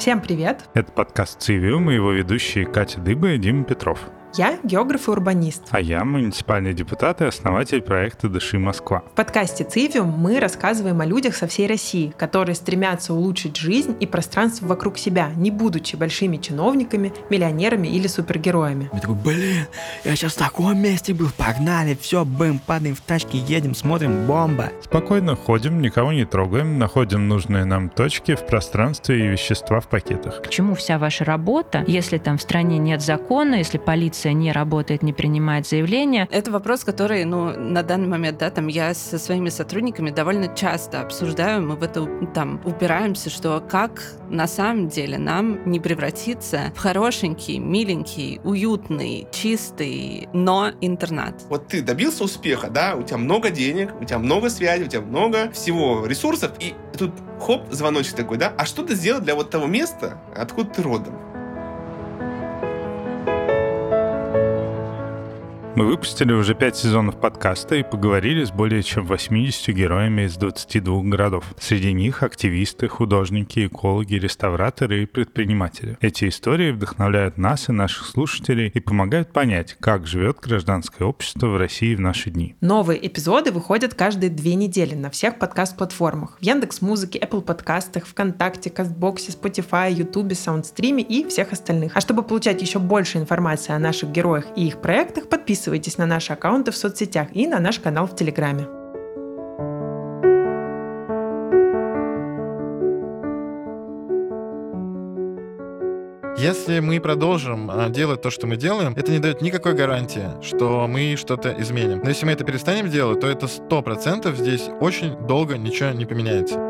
Всем привет! Это подкаст «Цивиум» и его ведущие Катя Дыба и Дима Петров. Я географ и урбанист. А я муниципальный депутат и основатель проекта «Дыши Москва». В подкасте «Цивиум» мы рассказываем о людях со всей России, которые стремятся улучшить жизнь и пространство вокруг себя, не будучи большими чиновниками, миллионерами или супергероями. Я такой, блин, я сейчас в таком месте был, погнали, все, бым, падаем в тачки, едем, смотрим, бомба. Спокойно ходим, никого не трогаем, находим нужные нам точки в пространстве и вещества в пакетах. К чему вся ваша работа, если там в стране нет закона, если полиция не работает, не принимает заявления. Это вопрос, который, ну, на данный момент, да, там я со своими сотрудниками довольно часто обсуждаю, мы в это там упираемся, что как на самом деле нам не превратиться в хорошенький, миленький, уютный, чистый, но интернат. Вот ты добился успеха, да, у тебя много денег, у тебя много связи, у тебя много всего ресурсов, и тут хоп, звоночек такой, да, а что ты сделал для вот того места, откуда ты родом? Мы выпустили уже пять сезонов подкаста и поговорили с более чем 80 героями из 22 городов. Среди них активисты, художники, экологи, реставраторы и предприниматели. Эти истории вдохновляют нас и наших слушателей и помогают понять, как живет гражданское общество в России в наши дни. Новые эпизоды выходят каждые две недели на всех подкаст-платформах. В Яндекс Музыке, Apple подкастах, ВКонтакте, Кастбоксе, Spotify, Ютубе, Саундстриме и всех остальных. А чтобы получать еще больше информации о наших героях и их проектах, подписывайтесь подписывайтесь на наши аккаунты в соцсетях и на наш канал в Телеграме. Если мы продолжим а, делать то, что мы делаем, это не дает никакой гарантии, что мы что-то изменим. Но если мы это перестанем делать, то это сто процентов здесь очень долго ничего не поменяется.